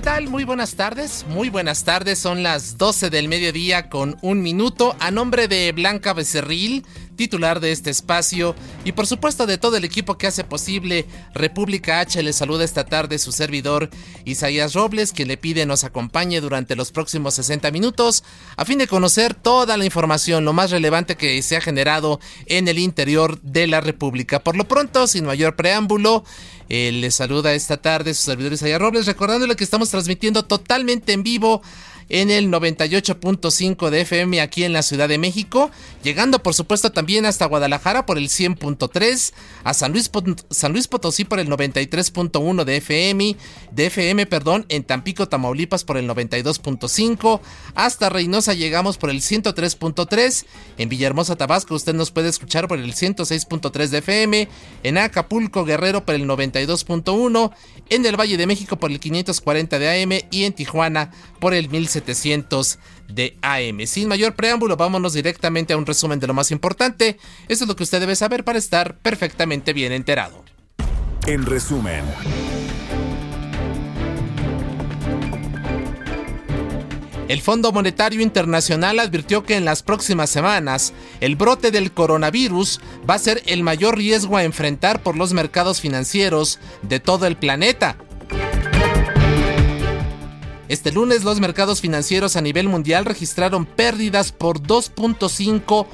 ¿Qué tal? Muy buenas tardes. Muy buenas tardes. Son las 12 del mediodía con un minuto. A nombre de Blanca Becerril, titular de este espacio, y por supuesto de todo el equipo que hace posible República H, le saluda esta tarde su servidor Isaías Robles, quien le pide nos acompañe durante los próximos 60 minutos a fin de conocer toda la información, lo más relevante que se ha generado en el interior de la República. Por lo pronto, sin mayor preámbulo, eh, le saluda esta tarde su servidor Isaías Robles, recordándole que estamos transmitiendo totalmente en vivo en el 98.5 de FM aquí en la Ciudad de México, llegando por supuesto también hasta Guadalajara por el 100.3, a San Luis, San Luis Potosí por el 93.1 de FM, de FM, perdón, en Tampico, Tamaulipas por el 92.5, hasta Reynosa llegamos por el 103.3, en Villahermosa, Tabasco usted nos puede escuchar por el 106.3 de FM, en Acapulco, Guerrero por el 92.1, en el Valle de México por el 540 de AM y en Tijuana por el 1700 de AM. Sin mayor preámbulo, vámonos directamente a un resumen de lo más importante. Esto es lo que usted debe saber para estar perfectamente bien enterado. En resumen. El Fondo Monetario Internacional advirtió que en las próximas semanas el brote del coronavirus va a ser el mayor riesgo a enfrentar por los mercados financieros de todo el planeta. Este lunes los mercados financieros a nivel mundial registraron pérdidas por 2.5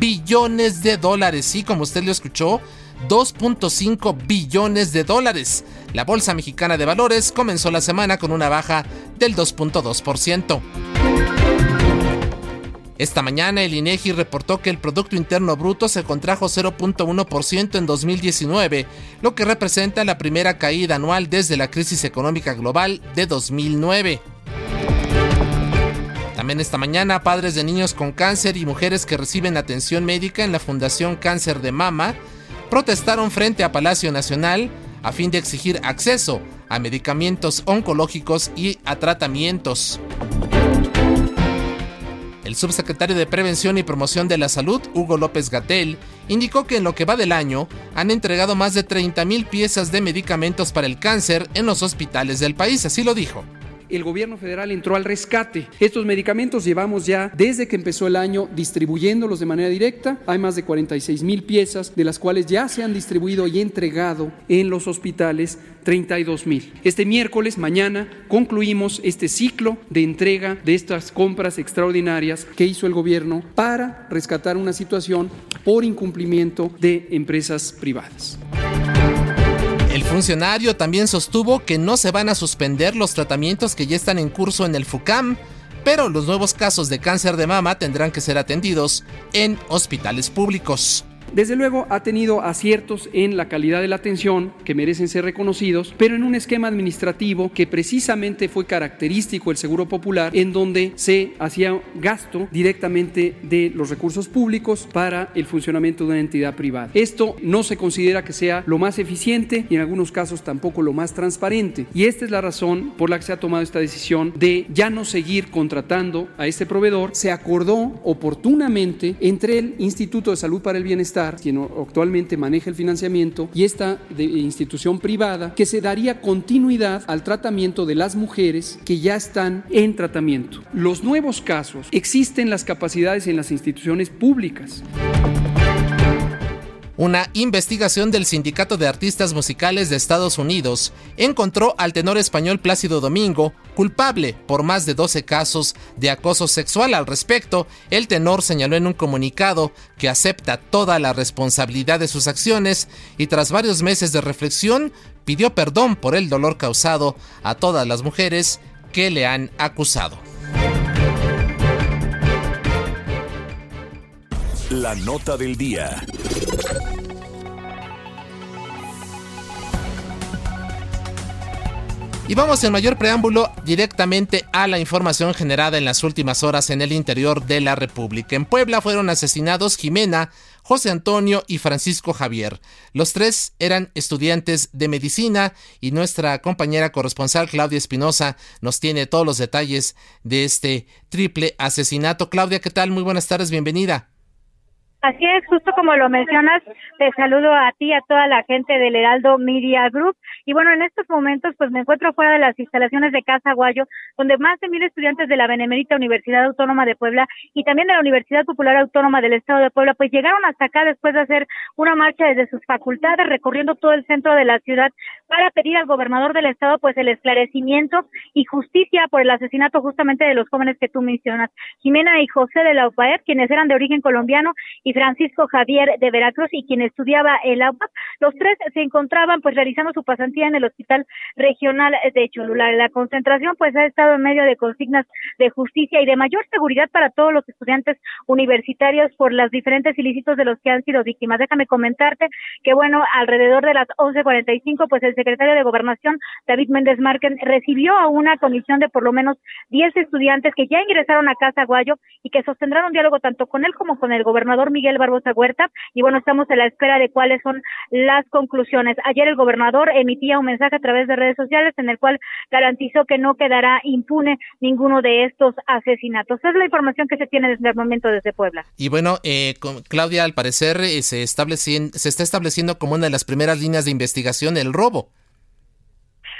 billones de dólares. Sí, como usted lo escuchó, 2.5 billones de dólares. La Bolsa Mexicana de Valores comenzó la semana con una baja del 2.2%. Esta mañana el INEGI reportó que el Producto Interno Bruto se contrajo 0.1% en 2019, lo que representa la primera caída anual desde la crisis económica global de 2009. También esta mañana, padres de niños con cáncer y mujeres que reciben atención médica en la Fundación Cáncer de Mama protestaron frente a Palacio Nacional a fin de exigir acceso a medicamentos oncológicos y a tratamientos. El subsecretario de Prevención y Promoción de la Salud, Hugo López Gatel, indicó que en lo que va del año han entregado más de 30.000 piezas de medicamentos para el cáncer en los hospitales del país, así lo dijo el gobierno federal entró al rescate. Estos medicamentos llevamos ya desde que empezó el año distribuyéndolos de manera directa. Hay más de 46 mil piezas, de las cuales ya se han distribuido y entregado en los hospitales 32 mil. Este miércoles, mañana, concluimos este ciclo de entrega de estas compras extraordinarias que hizo el gobierno para rescatar una situación por incumplimiento de empresas privadas. El funcionario también sostuvo que no se van a suspender los tratamientos que ya están en curso en el FUCAM, pero los nuevos casos de cáncer de mama tendrán que ser atendidos en hospitales públicos. Desde luego ha tenido aciertos en la calidad de la atención que merecen ser reconocidos, pero en un esquema administrativo que precisamente fue característico del Seguro Popular, en donde se hacía gasto directamente de los recursos públicos para el funcionamiento de una entidad privada. Esto no se considera que sea lo más eficiente y en algunos casos tampoco lo más transparente. Y esta es la razón por la que se ha tomado esta decisión de ya no seguir contratando a este proveedor. Se acordó oportunamente entre el Instituto de Salud para el Bienestar quien actualmente maneja el financiamiento, y esta institución privada, que se daría continuidad al tratamiento de las mujeres que ya están en tratamiento. Los nuevos casos existen las capacidades en las instituciones públicas. Una investigación del Sindicato de Artistas Musicales de Estados Unidos encontró al tenor español Plácido Domingo culpable por más de 12 casos de acoso sexual. Al respecto, el tenor señaló en un comunicado que acepta toda la responsabilidad de sus acciones y tras varios meses de reflexión pidió perdón por el dolor causado a todas las mujeres que le han acusado. La nota del día. Y vamos en mayor preámbulo directamente a la información generada en las últimas horas en el interior de la República. En Puebla fueron asesinados Jimena, José Antonio y Francisco Javier. Los tres eran estudiantes de medicina y nuestra compañera corresponsal Claudia Espinosa nos tiene todos los detalles de este triple asesinato. Claudia, ¿qué tal? Muy buenas tardes, bienvenida. Así es, justo como lo mencionas, te saludo a ti, a toda la gente del Heraldo Media Group. Y bueno, en estos momentos, pues me encuentro fuera de las instalaciones de Casa Guayo, donde más de mil estudiantes de la Benemérita Universidad Autónoma de Puebla y también de la Universidad Popular Autónoma del Estado de Puebla, pues llegaron hasta acá después de hacer una marcha desde sus facultades, recorriendo todo el centro de la ciudad para pedir al gobernador del Estado, pues el esclarecimiento y justicia por el asesinato justamente de los jóvenes que tú mencionas, Jimena y José de la UPAEP, quienes eran de origen colombiano y Francisco Javier de Veracruz y quien estudiaba el agua. Los tres se encontraban pues realizando su pasantía en el Hospital Regional de Cholula. La concentración pues ha estado en medio de consignas de justicia y de mayor seguridad para todos los estudiantes universitarios por los diferentes ilícitos de los que han sido víctimas. Déjame comentarte que bueno, alrededor de las 11:45 pues el secretario de Gobernación David Méndez Márquez recibió a una comisión de por lo menos 10 estudiantes que ya ingresaron a Casa Guayo y que sostendrán un diálogo tanto con él como con el gobernador Miguel Miguel Barbosa Huerta y bueno, estamos a la espera de cuáles son las conclusiones. Ayer el gobernador emitía un mensaje a través de redes sociales en el cual garantizó que no quedará impune ninguno de estos asesinatos. Es la información que se tiene desde el momento desde Puebla. Y bueno, eh, Claudia, al parecer eh, se, se está estableciendo como una de las primeras líneas de investigación el robo.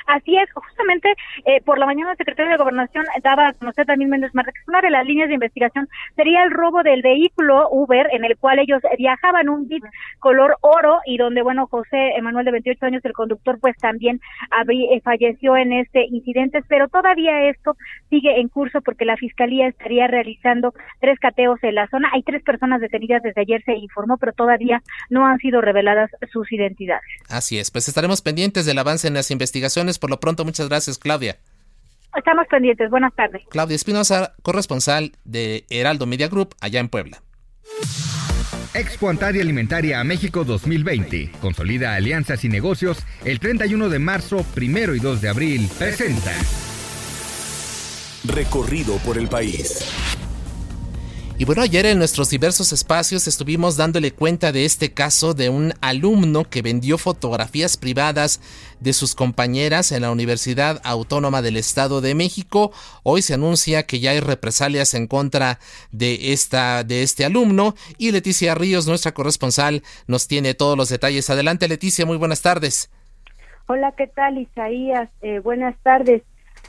Así es, justamente eh, por la mañana el secretario de Gobernación daba a conocer también Méndez Martínez una de las líneas de investigación sería el robo del vehículo Uber en el cual ellos viajaban un Jeep color oro y donde, bueno, José Emanuel de 28 años, el conductor, pues también eh, falleció en este incidente, pero todavía esto sigue en curso porque la Fiscalía estaría realizando tres cateos en la zona. Hay tres personas detenidas desde ayer, se informó, pero todavía no han sido reveladas sus identidades. Así es, pues estaremos pendientes del avance en las investigaciones por lo pronto, muchas gracias, Claudia. Estamos pendientes. Buenas tardes. Claudia Espinosa, corresponsal de Heraldo Media Group, allá en Puebla. Expo Antaria Alimentaria a México 2020. Consolida alianzas y negocios. El 31 de marzo, primero y 2 de abril. Presenta. Recorrido por el país. Y bueno, ayer en nuestros diversos espacios estuvimos dándole cuenta de este caso de un alumno que vendió fotografías privadas de sus compañeras en la Universidad Autónoma del Estado de México. Hoy se anuncia que ya hay represalias en contra de esta de este alumno y Leticia Ríos, nuestra corresponsal, nos tiene todos los detalles. Adelante, Leticia, muy buenas tardes. Hola, ¿qué tal, Isaías? Eh, buenas tardes.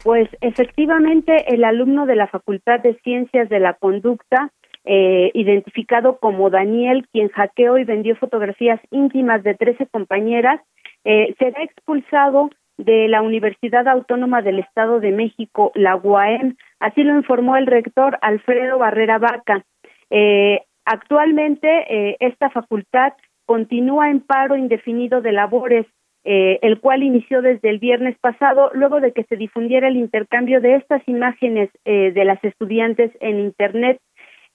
Pues efectivamente el alumno de la Facultad de Ciencias de la Conducta, eh, identificado como Daniel, quien hackeó y vendió fotografías íntimas de 13 compañeras, eh, será expulsado de la Universidad Autónoma del Estado de México, la UAM. Así lo informó el rector Alfredo Barrera Vaca. Eh, actualmente esta facultad continúa en paro indefinido de labores eh, el cual inició desde el viernes pasado, luego de que se difundiera el intercambio de estas imágenes eh, de las estudiantes en Internet.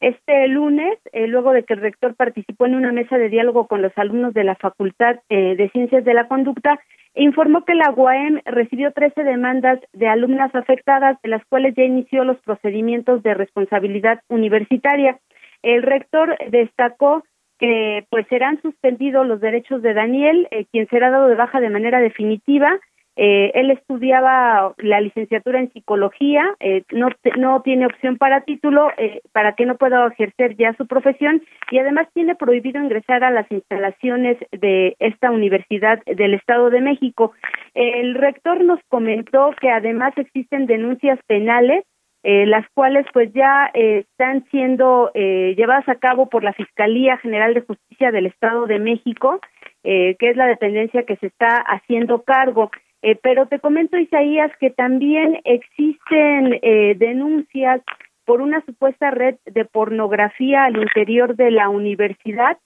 Este lunes, eh, luego de que el rector participó en una mesa de diálogo con los alumnos de la Facultad de Ciencias de la Conducta, informó que la UAM recibió 13 demandas de alumnas afectadas, de las cuales ya inició los procedimientos de responsabilidad universitaria. El rector destacó que pues serán suspendidos los derechos de Daniel, eh, quien será dado de baja de manera definitiva. Eh, él estudiaba la licenciatura en psicología, eh, no, no tiene opción para título, para que no pueda ejercer ya su profesión y además tiene prohibido ingresar a las instalaciones de esta Universidad del Estado de México. El rector nos comentó que además existen denuncias penales eh, las cuales pues ya eh, están siendo eh, llevadas a cabo por la Fiscalía General de Justicia del Estado de México, que es la dependencia que se está haciendo cargo. pero te comento, Isaías, que también existen denuncias por una supuesta red de pornografía al interior de la universidad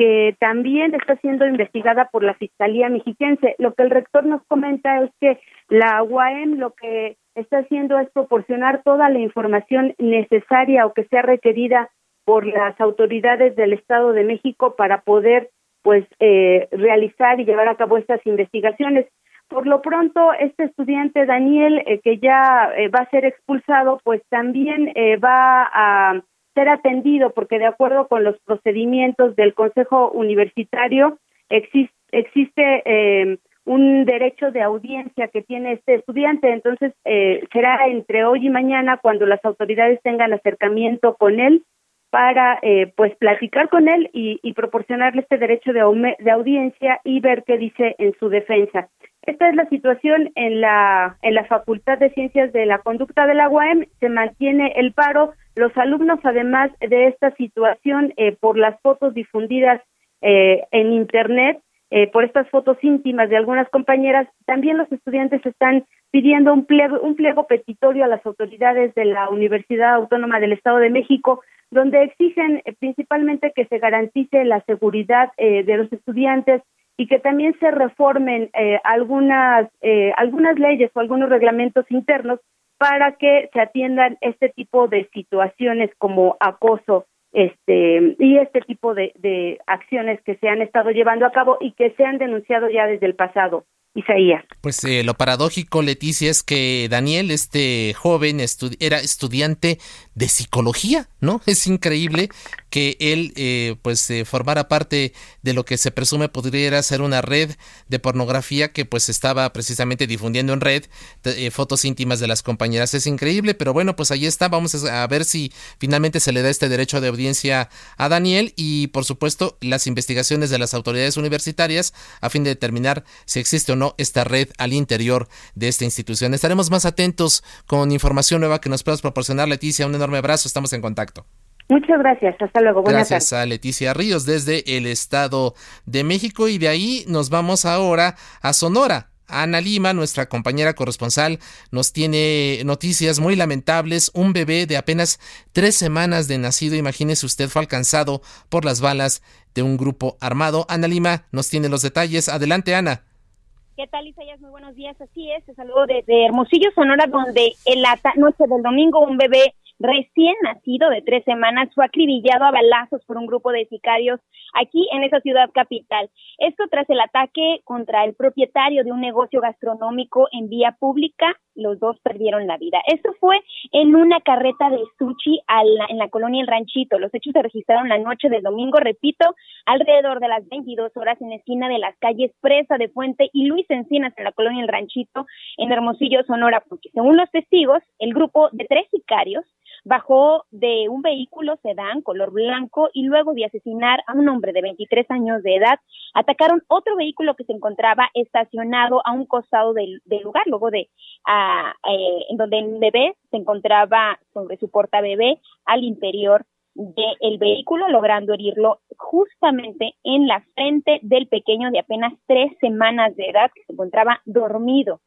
que también está siendo investigada por la Fiscalía Mexiquense. Lo que el rector nos comenta es que la UAM lo que está haciendo es proporcionar toda la información necesaria o que sea requerida por las autoridades del Estado de México para poder pues eh, realizar y llevar a cabo estas investigaciones. Por lo pronto, este estudiante Daniel, eh, que ya eh, va a ser expulsado, pues también va a ser atendido porque de acuerdo con los procedimientos del Consejo Universitario existe, existe eh, un derecho de audiencia que tiene este estudiante, entonces eh, será entre hoy y mañana cuando las autoridades tengan acercamiento con él para eh, pues platicar con él y, y proporcionarle este derecho de, de audiencia y ver qué dice en su defensa. Esta es la situación en la en la Facultad de Ciencias de la Conducta de la UAM. Se mantiene el paro. Los alumnos, además de esta situación, eh, por las fotos difundidas eh, en Internet, eh, por estas fotos íntimas de algunas compañeras, también los estudiantes están pidiendo un pliego, un pliego petitorio a las autoridades de la Universidad Autónoma del Estado de México, donde exigen principalmente que se garantice la seguridad de los estudiantes y que también se reformen algunas algunas leyes o algunos reglamentos internos para que se atiendan este tipo de situaciones como acoso este y este tipo de, de acciones que se han estado llevando a cabo y que se han denunciado ya desde el pasado. Isaías. Pues eh, lo paradójico, Leticia, es que Daniel, este joven, era estudiante de psicología, ¿no? Es increíble que él, eh, pues, eh, formara parte de lo que se presume podría ser una red de pornografía que, pues, estaba precisamente difundiendo en red fotos íntimas de las compañeras. Es increíble, pero bueno, pues ahí está. Vamos a ver si finalmente se le da este derecho de audiencia a Daniel y, por supuesto, las investigaciones de las autoridades universitarias a fin de determinar si existe o no esta red al interior de esta institución. Estaremos más atentos con información nueva que nos puedas proporcionar, Leticia. Un enorme abrazo, estamos en contacto. Muchas gracias, hasta luego. Buenas gracias a Leticia Ríos desde el Estado de México y de ahí nos vamos ahora a Sonora. Ana Lima, nuestra compañera corresponsal, nos tiene noticias muy lamentables. Un bebé de apenas tres semanas de nacido, imagínese usted, fue alcanzado por las balas de un grupo armado. Ana Lima nos tiene los detalles. Adelante, Ana. ¿Qué tal, Isaías? Muy buenos días. Así es, te saludo desde Hermosillo, Sonora, donde en la noche del domingo un bebé recién nacido de tres semanas fue acribillado a balazos por un grupo de sicarios aquí en esa ciudad capital. Esto tras el ataque contra el propietario de un negocio gastronómico en vía pública. Los dos perdieron la vida. Esto fue en una carreta de sushi en la colonia El Ranchito. Los hechos se registraron la noche del domingo, repito, alrededor de las 22 horas en la esquina de las calles Presa de Fuente y Luis Encinas en la colonia El Ranchito en Hermosillo, Sonora, porque según los testigos, el grupo de tres sicarios bajó de un vehículo sedán color blanco y luego de asesinar a un hombre de 23 años de edad, atacaron otro vehículo que se encontraba estacionado a un costado del, lugar, luego de eh, en donde el bebé se encontraba sobre su porta bebé al interior del vehículo, logrando herirlo justamente en la frente del pequeño de apenas tres semanas de edad que se encontraba dormido.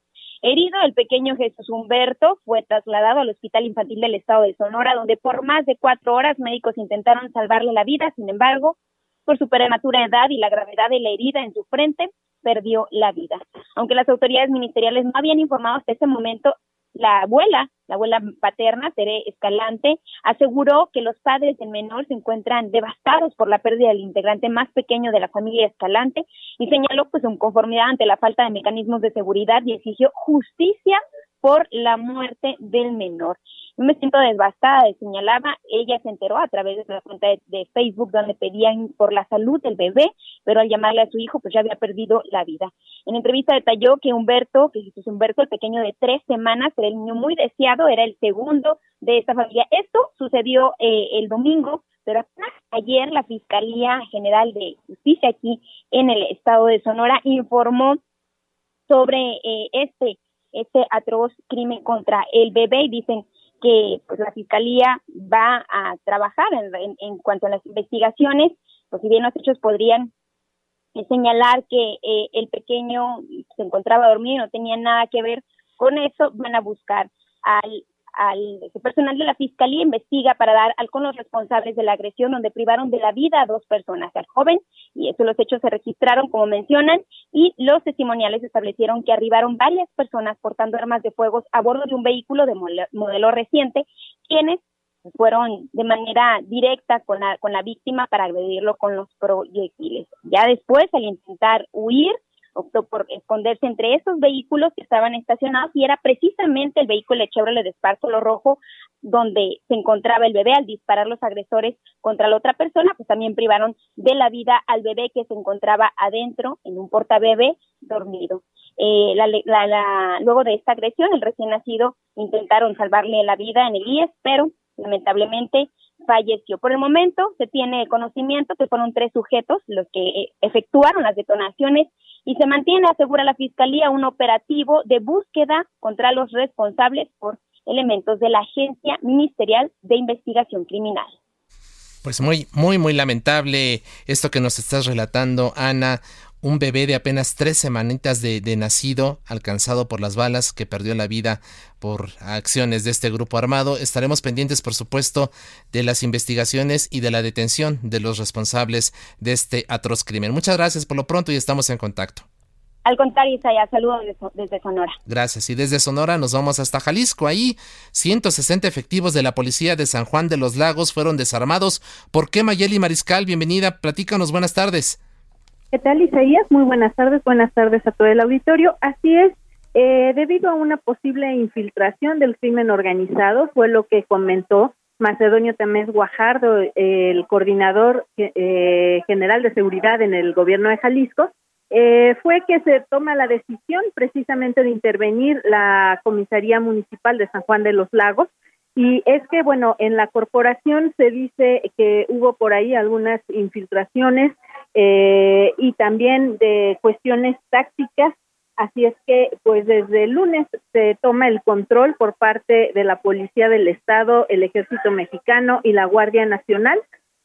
Herido, el pequeño Jesús Humberto fue trasladado al Hospital Infantil del Estado de Sonora, donde por más de cuatro horas médicos intentaron salvarle la vida. Sin embargo, por su prematura edad y la gravedad de la herida en su frente, perdió la vida. Aunque las autoridades ministeriales no habían informado hasta ese momento, la abuela, la abuela paterna, Tere Escalante, aseguró que los padres del menor se encuentran devastados por la pérdida del integrante más pequeño de la familia Escalante y señaló pues en conformidad ante la falta de mecanismos de seguridad y exigió justicia por la muerte del menor. me siento devastada, señalaba, ella se enteró a través de la cuenta de, Facebook donde pedían por la salud del bebé, pero al llamarle a su hijo pues ya había perdido la vida. En entrevista detalló que Humberto, que Jesús Humberto, el pequeño de tres semanas, era el niño muy deseado, era el segundo de esta familia. Esto sucedió eh, el domingo, pero ayer la Fiscalía General de Justicia aquí en el estado de Sonora informó sobre eh, este este atroz crimen contra el bebé y dicen que pues, la Fiscalía va a trabajar en, en, cuanto a las investigaciones, pues si bien los hechos podrían señalar que eh, el pequeño se encontraba dormido y no tenía nada que ver con eso, van a buscar al al personal de la fiscalía investiga para dar al con los responsables de la agresión donde privaron de la vida a dos personas, al joven, y eso los hechos se registraron como mencionan, y los testimoniales establecieron que arribaron varias personas portando armas de fuego a bordo de un vehículo de modelo reciente, quienes fueron de manera directa con la, con la víctima para agredirlo con los proyectiles. Ya después, al intentar huir, optó por esconderse entre esos vehículos que estaban estacionados y era precisamente el vehículo de Chevrolet de lo rojo donde se encontraba el bebé al disparar los agresores contra la otra persona, pues también privaron de la vida al bebé que se encontraba adentro en un portabebé dormido. Eh, luego de esta agresión, el recién nacido intentaron salvarle la vida en el IES, pero lamentablemente falleció. Por el momento se tiene conocimiento que fueron tres sujetos los que eh, efectuaron las detonaciones y se mantiene, asegura la Fiscalía, un operativo de búsqueda contra los responsables por elementos de la Agencia Ministerial de Investigación Criminal. Pues muy, muy, muy lamentable esto que nos estás relatando, Ana un bebé de apenas tres semanitas de, nacido, alcanzado por las balas, que perdió la vida por acciones de este grupo armado. Estaremos pendientes, por supuesto, de las investigaciones y de la detención de los responsables de este atroz crimen. Muchas gracias por lo pronto y estamos en contacto. Al contrario, Isaya, saludos desde Sonora. Gracias. Y desde Sonora nos vamos hasta Jalisco. Ahí, 160 efectivos de la policía de San Juan de los Lagos fueron desarmados. ¿Por qué Mayeli Mariscal? Bienvenida. Platícanos. Buenas tardes. ¿Qué tal, Isaías? Muy buenas tardes, buenas tardes a todo el auditorio. Así es, eh, debido a una posible infiltración del crimen organizado, fue lo que comentó Macedonio Tamés Guajardo, el coordinador eh, general de seguridad en el gobierno de Jalisco, eh, fue que se toma la decisión precisamente de intervenir la Comisaría Municipal de San Juan de los Lagos. Y es que, bueno, en la corporación se dice que hubo por ahí algunas infiltraciones eh, y también de cuestiones tácticas. Así es que, pues desde el lunes se toma el control por parte de la Policía del Estado, el Ejército Mexicano y la Guardia Nacional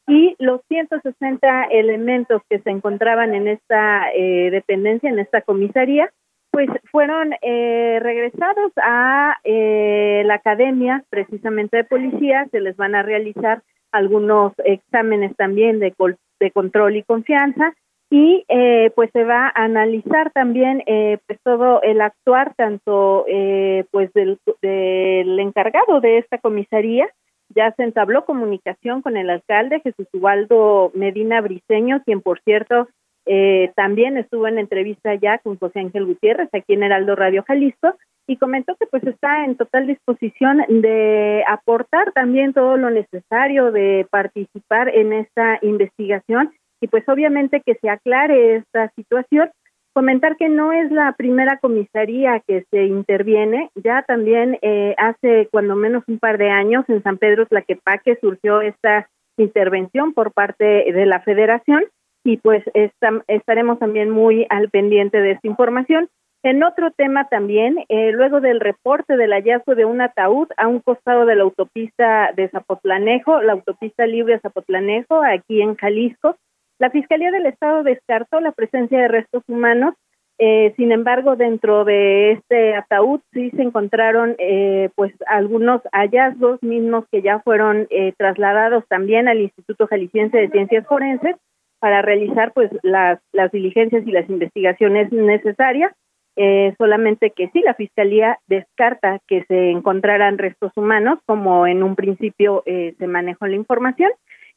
y los 160 elementos que se encontraban en esta eh, dependencia, en esta comisaría, pues fueron eh, regresados a eh, la academia precisamente de policía, se les van a realizar algunos exámenes también de, de control y confianza. Y eh, pues se va a analizar también eh, pues todo el actuar tanto eh, pues del, del, encargado de esta comisaría. Ya se entabló comunicación con el alcalde Jesús Ubaldo Medina Briceño quien por cierto eh, también estuvo en entrevista ya con José Ángel Gutiérrez aquí en Heraldo Radio Jalisco y comentó que pues está en total disposición de aportar también todo lo necesario de participar en esta investigación. Y pues obviamente que se aclare esta situación. Comentar que no es la primera comisaría que se interviene, ya también eh, hace cuando menos un par de años en San Pedro Tlaquepaque surgió esta intervención por parte de la federación y pues estaremos también muy al pendiente de esta información. En otro tema también, eh, luego del reporte del hallazgo de un ataúd a un costado de la autopista de Zapotlanejo, la autopista libre Zapotlanejo, aquí en Jalisco, la Fiscalía del Estado descartó la presencia de restos humanos. Eh, sin embargo, dentro de este ataúd sí se encontraron eh, pues algunos hallazgos mismos que ya fueron trasladados también al Instituto Jalisciense de Ciencias Forenses para realizar pues las, las diligencias y las investigaciones necesarias eh, solamente que sí, la Fiscalía descarta que se encontraran restos humanos, como en un principio eh, se manejó la información.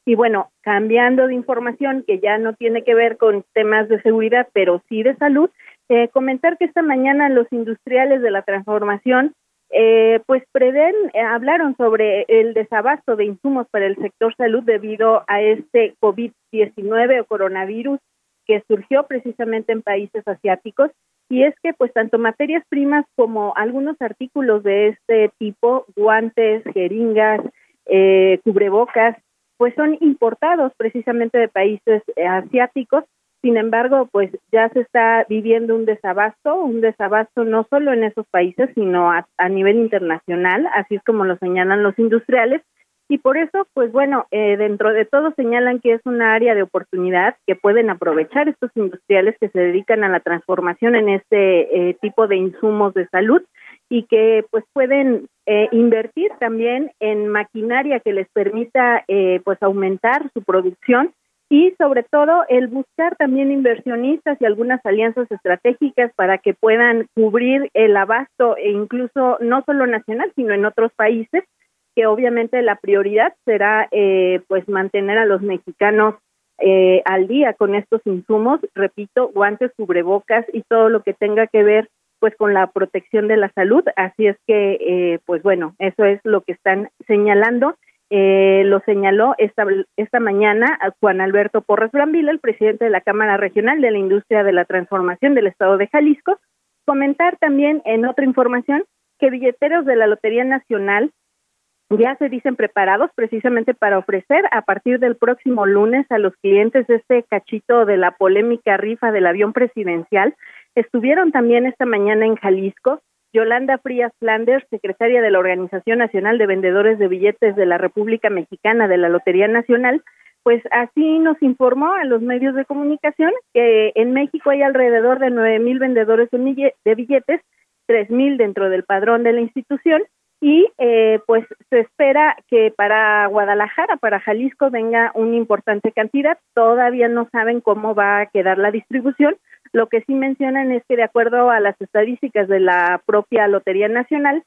Y bueno, cambiando de información que ya no tiene que ver con temas de seguridad, pero sí de salud, eh, comentar que esta mañana los industriales de la transformación eh, pues prevén, hablaron sobre el desabasto de insumos para el sector salud debido a este COVID-19 o coronavirus que surgió precisamente en países asiáticos. Y es que pues tanto materias primas como algunos artículos de este tipo, guantes, jeringas, eh, cubrebocas, pues son importados precisamente de países eh, asiáticos Sin embargo, pues ya se está viviendo un desabasto, un desabasto no solo en esos países, sino a, nivel internacional, así es como lo señalan los industriales. Y por eso, pues bueno, eh, dentro de todo señalan que es una área de oportunidad que pueden aprovechar estos industriales que se dedican a la transformación en este eh, tipo de insumos de salud y que pues pueden eh, invertir también en maquinaria que les permita pues aumentar su producción y sobre todo el buscar también inversionistas y algunas alianzas estratégicas para que puedan cubrir el abasto e incluso no solo nacional sino en otros países que obviamente la prioridad será eh, pues mantener a los mexicanos eh, al día con estos insumos repito guantes cubrebocas y todo lo que tenga que ver pues con la protección de la salud. Así es que eh, pues bueno eso es lo que están señalando eh, lo señaló esta, esta mañana Juan Alberto Porras Brambila, el presidente de la Cámara Regional de la Industria de la Transformación del Estado de Jalisco. Comentar también en otra información que billeteros de la Lotería Nacional ya se dicen preparados precisamente para ofrecer a partir del próximo lunes a los clientes este cachito de la polémica rifa del avión presidencial. Estuvieron también esta mañana en Jalisco Yolanda Frías Flanders, secretaria de la Organización Nacional de Vendedores de Billetes de la República Mexicana de la Lotería Nacional, pues así nos informó a los medios de comunicación que en México hay alrededor de nueve mil vendedores de billetes, tres mil dentro del padrón de la institución y eh, pues se espera que para Guadalajara, para Jalisco venga una importante cantidad. Todavía no saben cómo va a quedar la distribución, lo que sí mencionan es que de acuerdo a las estadísticas de la propia Lotería Nacional,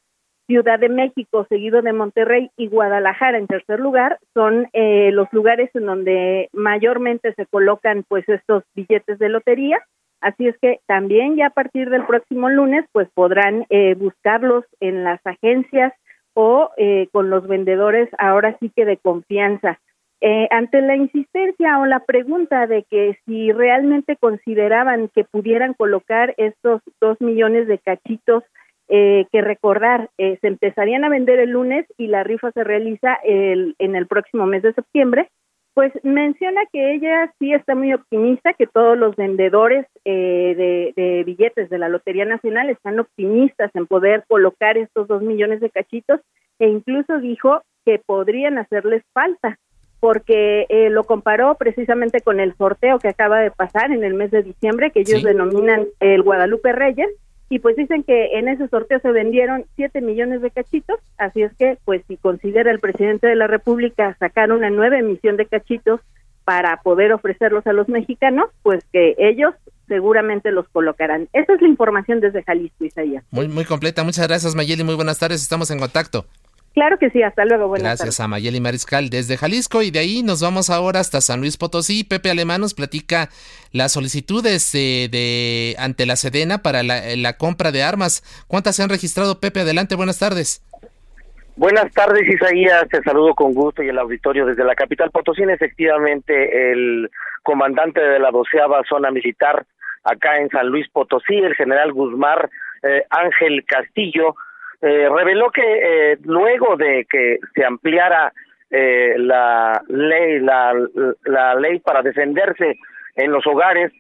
Ciudad de México, seguido de Monterrey y Guadalajara en tercer lugar, son eh, los lugares en donde mayormente se colocan pues estos billetes de lotería. Así es que también ya a partir del próximo lunes pues podrán eh, buscarlos en las agencias o eh, con los vendedores ahora sí que de confianza. Eh, ante la insistencia o la pregunta de que si realmente consideraban que pudieran colocar estos dos millones de cachitos eh, que recordar eh, se empezarían a vender el lunes y la rifa se realiza el, en el próximo mes de septiembre, pues menciona que ella sí está muy optimista, que todos los vendedores de, de, billetes de la Lotería Nacional están optimistas en poder colocar estos dos millones de cachitos e incluso dijo que podrían hacerles falta porque eh, lo comparó precisamente con el sorteo que acaba de pasar en el mes de diciembre, que ellos denominan el Guadalupe Reyes, y pues dicen que en ese sorteo se vendieron 7 millones de cachitos, así es que pues si considera el presidente de la República sacar una nueva emisión de cachitos para poder ofrecerlos a los mexicanos, pues que ellos seguramente los colocarán. Esa es la información desde Jalisco, Isaías. Muy, muy completa. Muchas gracias, Mayeli. Muy buenas tardes. Estamos en contacto. Claro que sí, hasta luego. Buenas Gracias a Mayeli Mariscal desde Jalisco y de ahí nos vamos ahora hasta San Luis Potosí. Pepe Alemán nos platica las solicitudes de, ante la Sedena para la, compra de armas. ¿Cuántas se han registrado, Pepe? Adelante, buenas tardes. Buenas tardes, Isaías. Te saludo con gusto y el auditorio desde la capital Potosí. Efectivamente, el comandante de la doceava zona militar acá en San Luis Potosí, el general Guzmán eh, Ángel Castillo, eh, reveló que eh, luego de que se ampliara eh, la ley la, la ley para defenderse en los hogares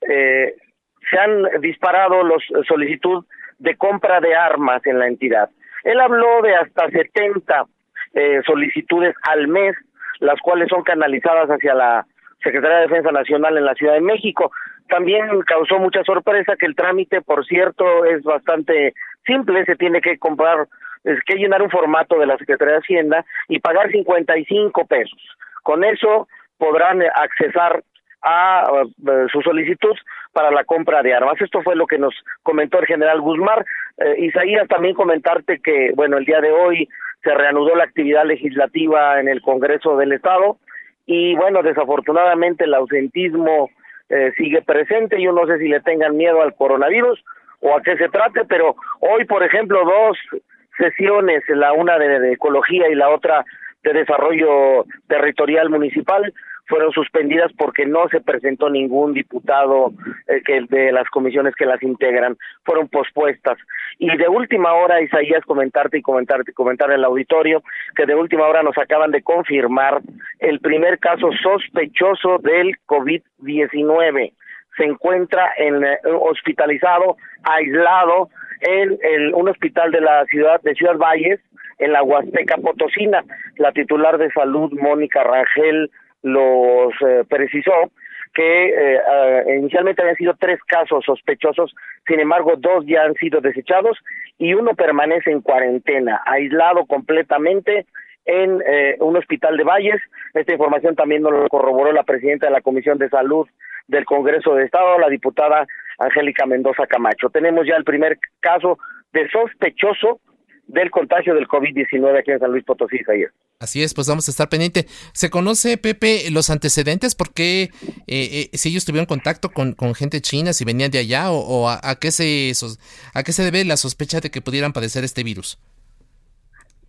se han disparado los solicitud de compra de armas en la entidad. Él habló de hasta 70 solicitudes al mes, las cuales son canalizadas hacia la Secretaría de Defensa Nacional en la Ciudad de México. También causó mucha sorpresa que el trámite, por cierto, es bastante simple, se tiene que comprar, es que llenar un formato de la Secretaría de Hacienda y pagar 55 pesos. Con eso podrán accesar a eh, su solicitud para la compra de armas. Esto fue lo que nos comentó el general Guzmán. Eh, Isaías, también comentarte que, bueno, el día de hoy se reanudó la actividad legislativa en el Congreso del Estado y, bueno, desafortunadamente el ausentismo eh, sigue presente. Yo no sé si le tengan miedo al coronavirus o a qué se trate, pero hoy, por ejemplo, dos sesiones, la una de, ecología y la otra de desarrollo territorial municipal, fueron suspendidas porque no se presentó ningún diputado eh, que de las comisiones que las integran, fueron pospuestas. Y de última hora, Isaías, comentarte y comentarte y comentar el auditorio que de última hora nos acaban de confirmar el primer caso sospechoso del COVID-19. se encuentra en, eh, hospitalizado, aislado en, un hospital de la ciudad de Ciudad Valles, en la Huasteca Potosina. La titular de salud, Mónica Rangel, los eh, precisó que eh, eh, inicialmente habían sido tres casos sospechosos, sin embargo dos ya han sido desechados y uno permanece en cuarentena, aislado completamente en un hospital de Valles. Esta información también nos lo corroboró la presidenta de la Comisión de Salud del Congreso de Estado, la diputada Angélica Mendoza Camacho. Tenemos ya el primer caso de sospechoso del contagio del COVID-19 aquí en San Luis Potosí, ayer. Así es, pues vamos a estar pendiente. ¿Se conoce, Pepe, los antecedentes? ¿Por qué, eh, eh, si ellos tuvieron contacto con, con, gente china, si venían de allá, o, a, qué se, a qué se debe la sospecha de que pudieran padecer este virus?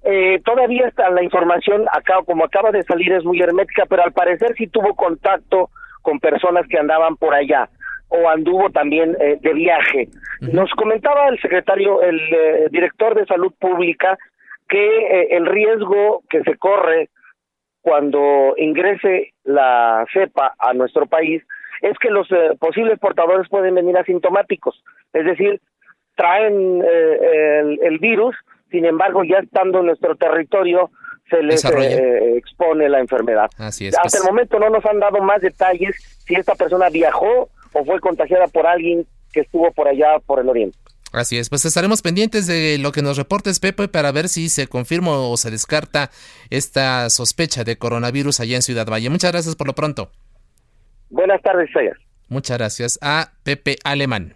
Eh, todavía está la información, acá, como acaba de salir, es muy hermética, pero al parecer sí tuvo contacto con personas que andaban por allá o anduvo también eh, de viaje. Nos comentaba el secretario, el eh, director de salud pública, que eh, el riesgo que se corre cuando ingrese la cepa a nuestro país es que los posibles portadores pueden venir asintomáticos, es decir, traen el, el, virus, sin embargo, ya estando en nuestro territorio, se les expone la enfermedad. Así es, Hasta el pues. momento no nos han dado más detalles si esta persona viajó o fue contagiada por alguien que estuvo por allá por el oriente. Así es, pues estaremos pendientes de lo que nos reportes Pepe para ver si se confirma o se descarta esta sospecha de coronavirus allá en Ciudad Valle. Muchas gracias por lo pronto. Buenas tardes, Sayas. Muchas gracias a Pepe Alemán.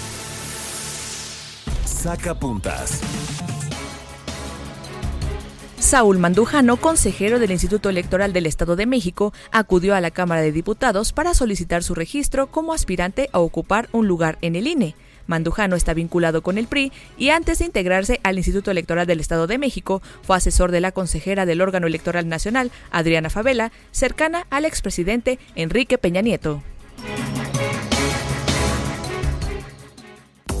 Saca puntas. Saúl Mandujano, consejero del Instituto Electoral del Estado de México, acudió a la Cámara de Diputados para solicitar su registro como aspirante a ocupar un lugar en el INE. Mandujano está vinculado con el PRI y antes de integrarse al Instituto Electoral del Estado de México, fue asesor de la consejera del órgano electoral nacional, Adriana Favela, cercana al expresidente Enrique Peña Nieto.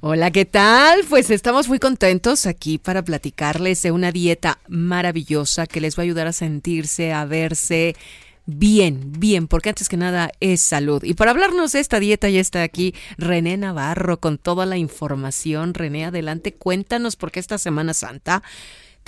Hola, ¿qué tal? Pues estamos muy contentos aquí para platicarles de una dieta maravillosa que les va a ayudar a sentirse, a verse bien, bien, porque antes que nada es salud. Y para hablarnos de esta dieta ya está aquí René Navarro con toda la información. René, adelante, cuéntanos por qué esta Semana Santa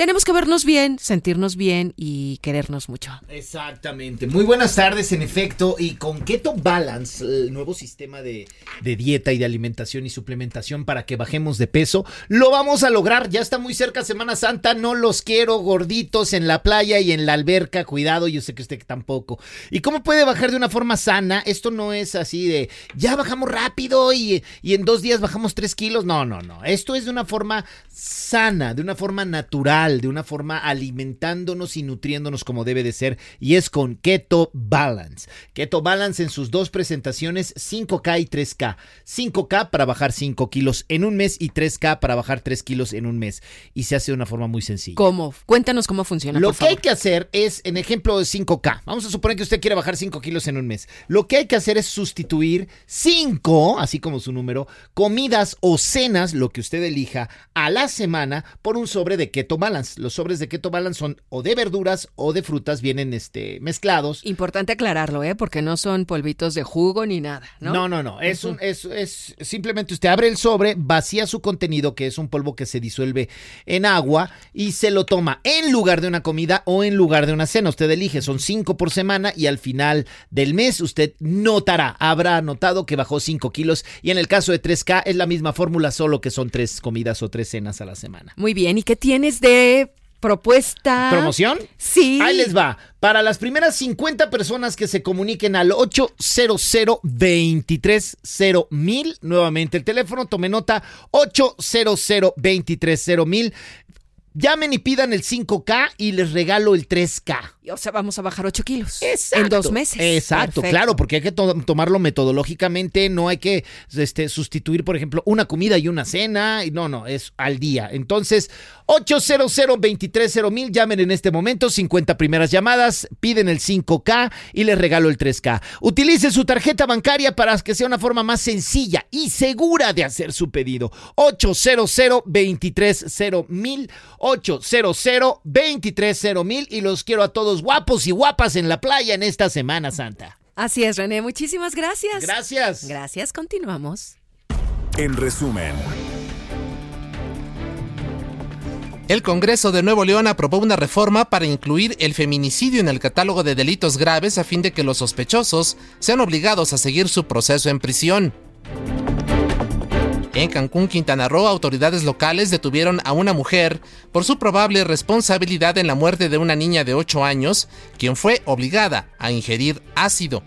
tenemos que vernos bien, sentirnos bien y querernos mucho. Exactamente. Muy buenas tardes, en efecto. Y con Keto Balance, el nuevo sistema de, de, dieta y de alimentación y suplementación para que bajemos de peso, lo vamos a lograr. Ya está muy cerca Semana Santa. No los quiero gorditos en la playa y en la alberca. Cuidado, yo sé que usted tampoco. ¿Y cómo puede bajar de una forma sana? Esto no es así de ya bajamos rápido y, y en dos días bajamos tres kilos. No, no, no. Esto es de una forma sana, de una forma natural de una forma alimentándonos y nutriéndonos como debe de ser, y es con Keto Balance. Keto Balance en sus dos presentaciones, 5K y 3K. 5K para bajar 5 kilos en un mes y 3K para bajar 3 kilos en un mes. Y se hace de una forma muy sencilla. ¿Cómo? Cuéntanos cómo funciona. Lo que favor. hay que hacer es, en ejemplo de 5K, vamos a suponer que usted quiere bajar 5 kilos en un mes. Lo que hay que hacer es sustituir 5, así como su número, comidas o cenas, lo que usted elija, a la semana por un sobre de Keto Balance. Los sobres de Keto Balance son o de verduras o de frutas, vienen este, mezclados. Importante aclararlo, ¿eh? Porque no son polvitos de jugo ni nada, ¿no? No, no, no. Es, un, es, es simplemente usted abre el sobre, vacía su contenido, que es un polvo que se disuelve en agua, y se lo toma en lugar de una comida o en lugar de una cena. Usted elige, son cinco por semana y al final del mes usted notará, habrá notado que bajó cinco kilos. Y en el caso de 3K es la misma fórmula, solo que son tres comidas o tres cenas a la semana. Muy bien, ¿y qué tienes de propuesta. ¿Promoción? Sí. Ahí les va. Para las primeras 50 personas que se comuniquen al 800 mil, nuevamente el teléfono, tome nota, 800 mil. Llamen y pidan el 5K y les regalo el 3K. O sea, vamos a bajar 8 kilos. Exacto. En dos meses. Exacto, Perfecto. claro, porque hay que to- tomarlo metodológicamente, no hay que este, sustituir, por ejemplo, una comida y una cena, y no, no, es al día. Entonces, 800 mil, llamen en este momento, 50 primeras llamadas, piden el 5K y les regalo el 3K. Utilice su tarjeta bancaria para que sea una forma más sencilla y segura de hacer su pedido. 800 mil, 800 mil y los quiero a todos guapos y guapas en la playa en esta Semana Santa. Así es, René. Muchísimas gracias. Gracias. Gracias. Continuamos. En resumen, El Congreso de Nuevo León aprobó una reforma para incluir el feminicidio en el catálogo de delitos graves a fin de que los sospechosos sean obligados a seguir su proceso en prisión. En Cancún, Quintana Roo, autoridades locales detuvieron a una mujer por su probable responsabilidad en la muerte de una niña de 8 años, quien fue obligada a ingerir ácido.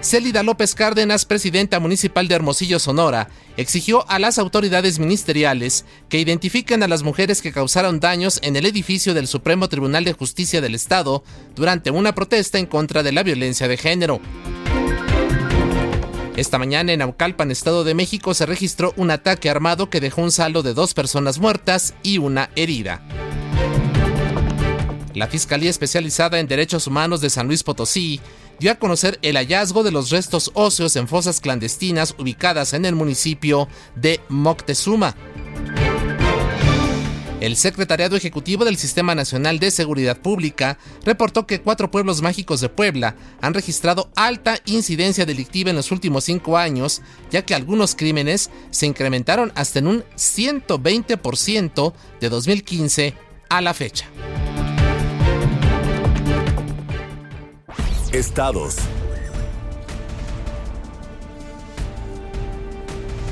Célida López Cárdenas, presidenta municipal de Hermosillo, Sonora, exigió a las autoridades ministeriales que identifiquen a las mujeres que causaron daños en el edificio del Supremo Tribunal de Justicia del Estado durante una protesta en contra de la violencia de género. Esta mañana en Naucalpan, Estado de México, se registró un ataque armado que dejó un saldo de dos personas muertas y una herida. La Fiscalía Especializada en Derechos Humanos de San Luis Potosí dio a conocer el hallazgo de los restos óseos en fosas clandestinas ubicadas en el municipio de Moctezuma. El Secretariado Ejecutivo del Sistema Nacional de Seguridad Pública reportó que cuatro pueblos mágicos de Puebla han registrado alta incidencia delictiva en los últimos cinco años, ya que algunos crímenes se incrementaron hasta en un 120% de 2015 a la fecha. estados.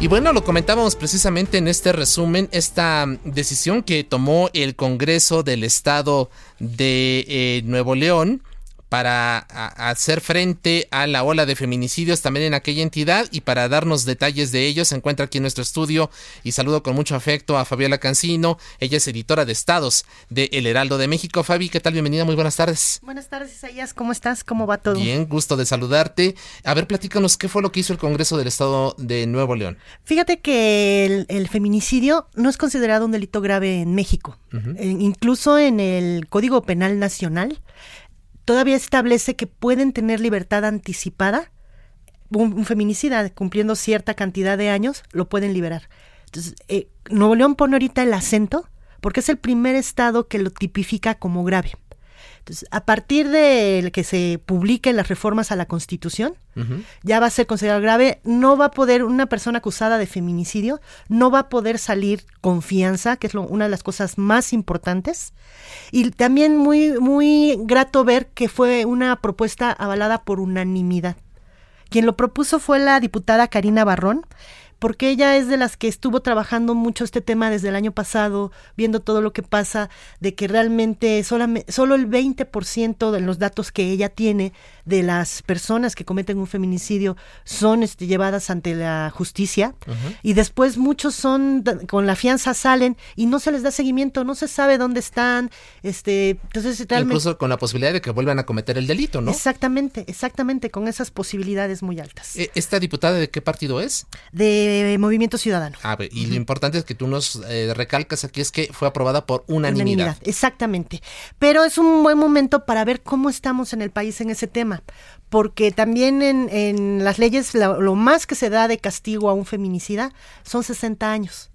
Y bueno, lo comentábamos precisamente en este resumen, esta decisión que tomó el Congreso del Estado de eh, Nuevo León para a- hacer frente a la ola de feminicidios también en aquella entidad y para darnos detalles de ello se encuentra aquí en nuestro estudio y saludo con mucho afecto a Fabiola Cancino, ella es editora de estados de El Heraldo de México. Fabi, ¿qué tal? Bienvenida, muy buenas tardes. Buenas tardes, Isaías. ¿Cómo estás? ¿Cómo va todo? Bien, gusto de saludarte. A ver, platícanos qué fue lo que hizo el Congreso del Estado de Nuevo León. Fíjate que el, el feminicidio no es considerado un delito grave en México. Eh, incluso en el Código Penal Nacional todavía establece que pueden tener libertad anticipada. Un, feminicida cumpliendo cierta cantidad de años lo pueden liberar. Entonces, eh, Nuevo León pone ahorita el acento porque es el primer estado que lo tipifica como grave. Entonces, a partir de que se publiquen las reformas a la Constitución, ya va a ser considerado grave, no va a poder, una persona acusada de feminicidio, no va a poder salir con fianza, que es lo- una de las cosas más importantes. Y también muy, muy grato ver que fue una propuesta avalada por unanimidad. Quien lo propuso fue la diputada Karina Barrón, porque ella es de las que estuvo trabajando mucho este tema desde el año pasado, viendo todo lo que pasa, de que realmente solo el 20% de los datos que ella tiene de las personas que cometen un feminicidio son este, llevadas ante la justicia y después muchos son con la fianza salen y no se les da seguimiento, no se sabe dónde están, este, entonces realmente Incluso con la posibilidad de que vuelvan a cometer el delito, ¿no? Exactamente, exactamente, con esas posibilidades muy altas. Eh, ¿Esta diputada de qué partido es? De Movimiento Ciudadano. A ver, y lo importante es que tú nos eh, recalcas aquí es que fue aprobada por unanimidad. Unanimidad, exactamente. Pero es un buen momento para ver cómo estamos en el país en ese tema, porque también en, en las leyes lo, lo más que se da de castigo a un feminicida son 60 años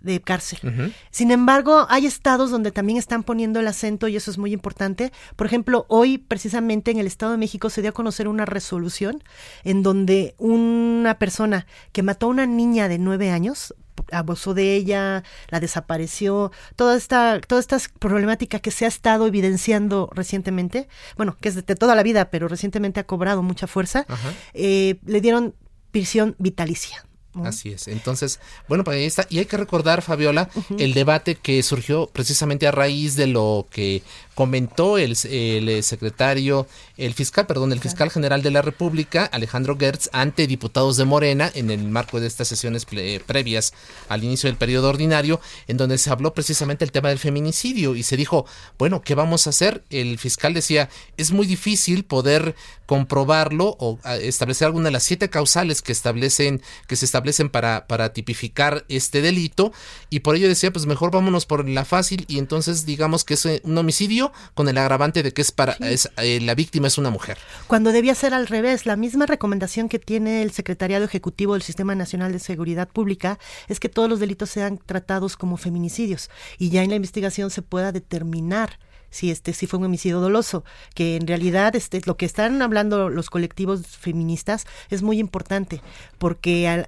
de cárcel. Sin embargo, hay estados donde también están poniendo el acento y eso es muy importante. Por ejemplo, hoy precisamente en el Estado de México se dio a conocer una resolución en donde una persona que mató a una niña de nueve años abusó de ella, la desapareció, toda esta, toda esta problemática que se ha estado evidenciando recientemente, bueno, que es de, de toda la vida, pero recientemente ha cobrado mucha fuerza, eh, le dieron prisión vitalicia Así es. Entonces, bueno, pues ahí está. Y hay que recordar, Fabiola, el debate que surgió precisamente a raíz de lo que comentó el, el, secretario, el fiscal, perdón, el fiscal general de la República, Alejandro Gertz, ante diputados de Morena en el marco de estas sesiones previas al inicio del periodo ordinario, en donde se habló precisamente el tema del feminicidio y se dijo, bueno, ¿qué vamos a hacer? El fiscal decía, es muy difícil poder comprobarlo o establecer alguna de las siete causales que establecen, que se establecen para, para tipificar este delito, y por ello decía, pues mejor vámonos por la fácil, y entonces digamos que es un homicidio con el agravante de que es para es, eh, la víctima es una mujer. Cuando debía ser al revés, la misma recomendación que tiene el Secretariado Ejecutivo del Sistema Nacional de Seguridad Pública es que todos los delitos sean tratados como feminicidios y ya en la investigación se pueda determinar si este si fue un homicidio doloso, que en realidad este lo que están hablando los colectivos feministas es muy importante porque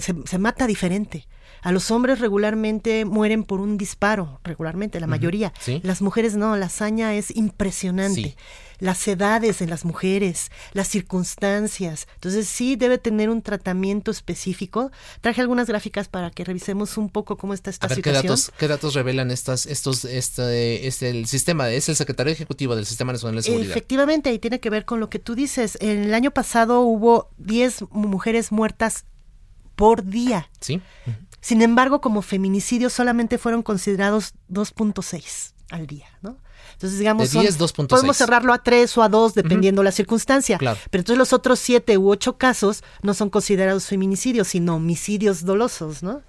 se, se, mata diferente. A los hombres regularmente mueren por un disparo, regularmente, la mayoría. Las mujeres no, la hazaña es impresionante. Las edades en las mujeres, las circunstancias. Entonces sí debe tener un tratamiento específico. Traje algunas gráficas para que revisemos un poco cómo está esta situación. ¿qué datos, ¿Qué datos revelan estas, estos, este, este, el sistema, es el secretario ejecutivo del Sistema Nacional de Seguridad? Efectivamente, y tiene que ver con lo que tú dices. En el año pasado hubo 10 mujeres muertas por día. Sí. Sin embargo, como feminicidios solamente fueron considerados 2.6 al día, ¿no? Entonces, digamos, podemos cerrarlo a 3 o a 2 dependiendo la circunstancia. Pero entonces los otros 7 u 8 casos no son considerados feminicidios, sino homicidios dolosos, ¿no?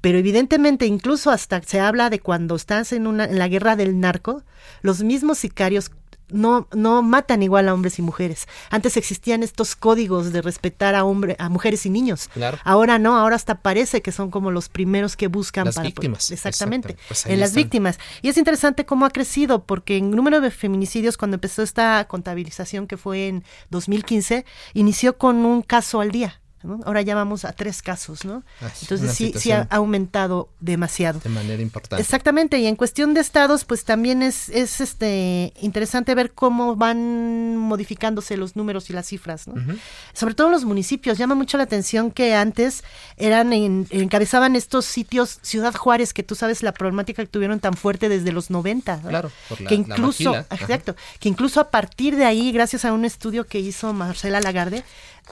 Pero evidentemente, incluso hasta se habla de cuando estás en, una, en la guerra del narco, los mismos sicarios no, no matan igual a hombres y mujeres. Antes existían estos códigos de respetar a hombre, a mujeres y niños. Ahora no, ahora hasta parece que son como los primeros que buscan las víctimas. exactamente, pues en las víctimas. Y es interesante cómo ha crecido, porque en número de feminicidios, cuando empezó esta contabilización que fue en 2015, inició con un caso al día. Ahora ya vamos a tres casos, ¿no? Entonces sí, sí ha aumentado demasiado. De manera importante. Exactamente, y en cuestión de estados, pues también es, es este interesante ver cómo van modificándose los números y las cifras, ¿no? Sobre todo los municipios, llama mucho la atención que antes eran encabezaban estos sitios, Ciudad Juárez, que tú sabes la problemática que tuvieron tan fuerte desde los 90. Claro, por la, que incluso, exacto, que incluso a partir de ahí, gracias a un estudio que hizo Marcela Lagarde,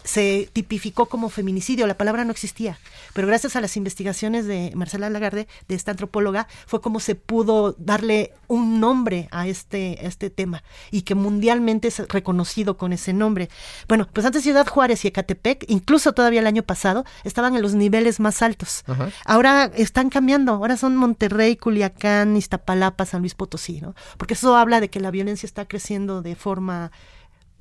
se tipificó como feminicidio, la palabra no existía, pero gracias a las investigaciones de Marcela Lagarde, de esta antropóloga, fue como se pudo darle un nombre a este, este tema y que mundialmente es reconocido con ese nombre. Bueno, pues antes Ciudad Juárez y Ecatepec, incluso todavía el año pasado, estaban en los niveles más altos. Ahora están cambiando, ahora son Monterrey, Culiacán, Iztapalapa, San Luis Potosí, ¿no? Porque eso habla de que la violencia está creciendo de forma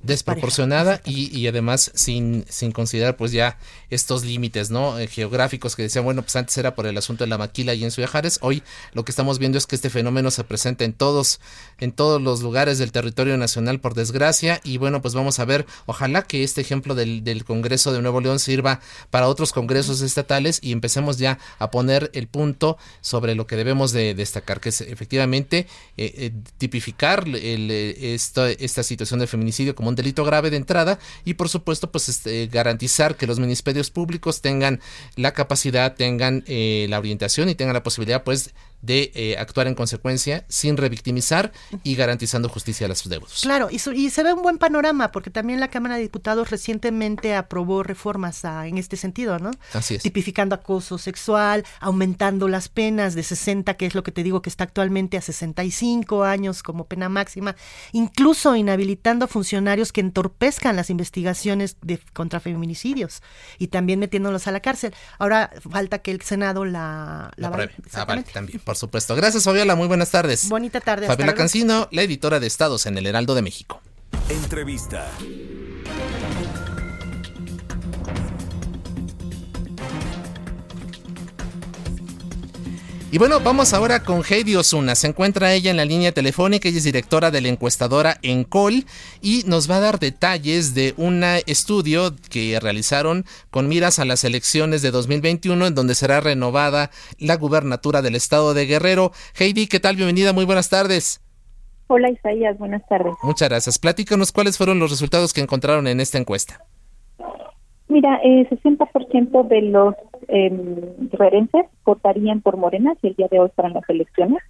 desproporcionada y, y, además sin, sin considerar pues ya estos límites no eh, geográficos que decían bueno pues antes era por el asunto de la maquila y en Suyajares hoy lo que estamos viendo es que este fenómeno se presenta en todos en todos los lugares del territorio nacional por desgracia y bueno pues vamos a ver ojalá que este ejemplo del, del Congreso de Nuevo León sirva para otros congresos estatales y empecemos ya a poner el punto sobre lo que debemos de destacar que es efectivamente eh, eh, tipificar el, esta, esta situación de feminicidio como delito grave de entrada y por supuesto pues este, garantizar que los ministerios públicos tengan la capacidad, tengan eh, la orientación y tengan la posibilidad pues de eh, actuar en consecuencia sin revictimizar y garantizando justicia a los deudos. Claro, y, y, se ve un buen panorama porque también la Cámara de Diputados recientemente aprobó reformas en este sentido, ¿no? Así es. Tipificando acoso sexual, aumentando las penas de 60, que es lo que te digo que está actualmente a 65 años como pena máxima, incluso inhabilitando a funcionarios que entorpezcan las investigaciones de, contra feminicidios y también metiéndolos a la cárcel. Ahora falta que el Senado la, la, la Ah, vale, también por supuesto. Gracias, Fabiola. Muy buenas tardes. Bonita tarde. Fabiola Cancino, la editora de Estados en el Heraldo de México. Entrevista. Y bueno, vamos ahora con Heidi Osuna. Se encuentra ella en la línea telefónica, ella es directora de la encuestadora Encol y nos va a dar detalles de un estudio que realizaron con miras a las elecciones de 2021 en donde será renovada la gubernatura del estado de Guerrero. Heidi, ¿qué tal? Bienvenida, muy buenas tardes. Hola Isaías, buenas tardes. Muchas gracias. Platícanos cuáles fueron los resultados que encontraron en esta encuesta. Mira, eh, 60% de los eh, votarían por Morena si el día de hoy fueran las elecciones,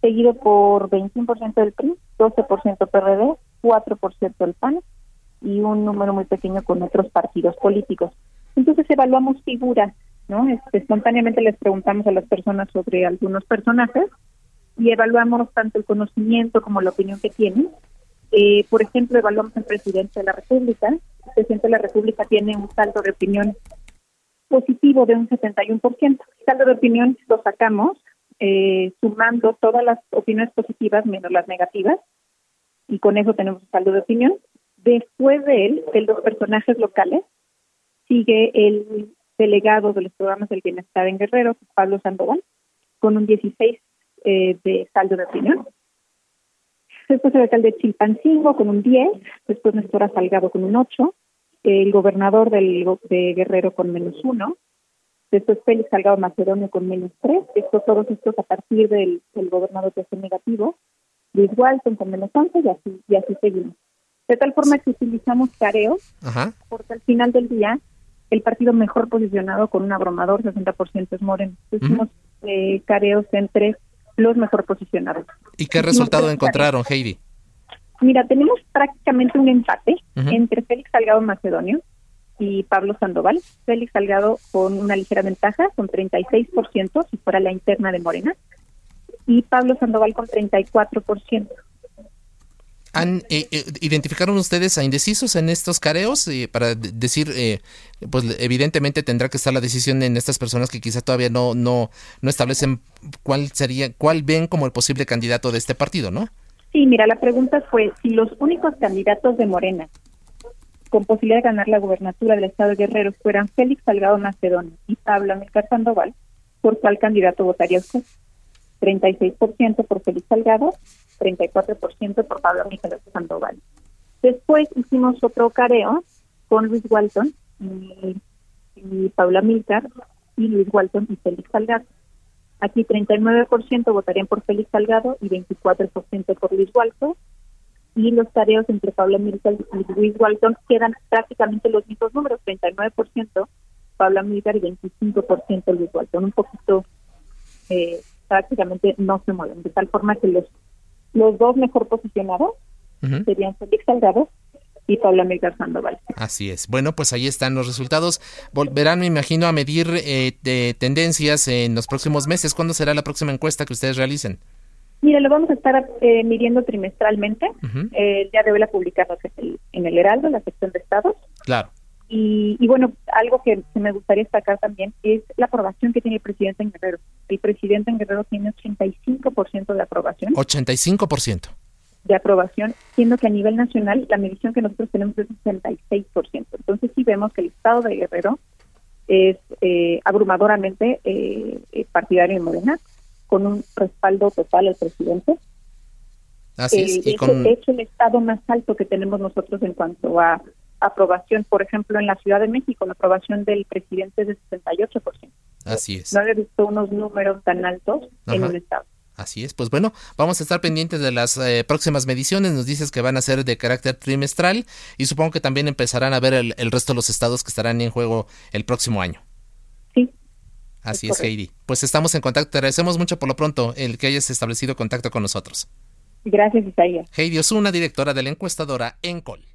seguido por 21% del PRI, 12% PRD, 4% del PAN y un número muy pequeño con otros partidos políticos. Entonces evaluamos figuras, ¿no? Este, espontáneamente les preguntamos a las personas sobre algunos personajes y evaluamos tanto el conocimiento como la opinión que tienen. Eh, por ejemplo, evaluamos al presidente de la República. El presidente de la República tiene un saldo de opinión positivo de un 71%. El saldo de opinión lo sacamos eh, sumando todas las opiniones positivas menos las negativas y con eso tenemos un saldo de opinión. Después de él, de los personajes locales, sigue el delegado de los programas del bienestar en Guerrero, Pablo Sandoval, con un 16 eh, de saldo de opinión. Después el alcalde de Chilpancingo con un 10, después Néstor Salgado con un 8, el gobernador del, de Guerrero con menos 1, después Félix Salgado Macedonio con menos 3, estos, todos estos a partir del, gobernador de negativo, Luis Walton con menos 11 y así, y así seguimos. De tal forma que utilizamos careos, porque al final del día el partido mejor posicionado con un abrumador 60% es Moreno. Hicimos eh, careos entre los mejor posicionados. ¿Y qué resultado encontraron, Heidi? Mira, tenemos prácticamente un empate entre Félix Salgado Macedonio y Pablo Sandoval. Félix Salgado con una ligera ventaja, con 36%, si fuera la interna de Morena, y Pablo Sandoval con 34%. ¿Han, eh, eh, ¿Identificaron ustedes a indecisos en estos careos? Eh, para decir, pues evidentemente tendrá que estar la decisión en estas personas que quizá todavía no, no, no establecen cuál sería, cuál ven como el posible candidato de este partido, ¿no? Sí, mira, la pregunta fue si los únicos candidatos de Morena con posibilidad de ganar la gubernatura del estado de Guerrero fueran Félix Salgado Macedonio y Pablo Amílcar Sandoval, ¿por cuál candidato votaría usted? 36% por Félix Salgado, 34% por Pablo Miguel Sandoval. Después hicimos otro careo con Luis Walton y, Paula Milcar y Luis Walton y Félix Salgado. Aquí 39% votarían por Félix Salgado y 24% por Luis Walton. Y los careos entre Paula Milcar y Luis Walton quedan prácticamente los mismos números, 39% Paula Milcar y 25% Luis Walton. Un poquito eh, prácticamente no se mueven, de tal forma que los, los dos mejor posicionados serían Félix Salgado y Pablo Amílcar Sandoval. Así es. Bueno, pues ahí están los resultados. Volverán, me imagino, a medir eh, de tendencias en los próximos meses. ¿Cuándo será la próxima encuesta que ustedes realicen? Mire, lo vamos a estar eh, midiendo trimestralmente. eh, ya debe la publicarnos en el Heraldo, en la sección de estados. Claro. Y, bueno, algo que, me gustaría destacar también es la aprobación que tiene el presidente en Guerrero. El presidente en Guerrero tiene 85% de aprobación. 85%. De aprobación, siendo que a nivel nacional la medición que nosotros tenemos es 66%. Entonces sí vemos que el Estado de Guerrero es eh, abrumadoramente eh, eh, partidario de Morena, con un respaldo total al presidente. Así es. Y con... es el estado más alto que tenemos nosotros en cuanto a aprobación, por ejemplo, en la Ciudad de México, la aprobación del presidente es de 68%. Así es. No había visto unos números tan altos en un estado. Así es, pues bueno, vamos a estar pendientes de las eh, próximas mediciones. Nos dices que van a ser de carácter trimestral y supongo que también empezarán a ver el, resto de los estados que estarán en juego el próximo año. Sí. Así es, Heidi. Pues estamos en contacto. Te agradecemos mucho por lo pronto el que hayas establecido contacto con nosotros. Gracias, Isaías. Heidi una directora de la encuestadora Encol.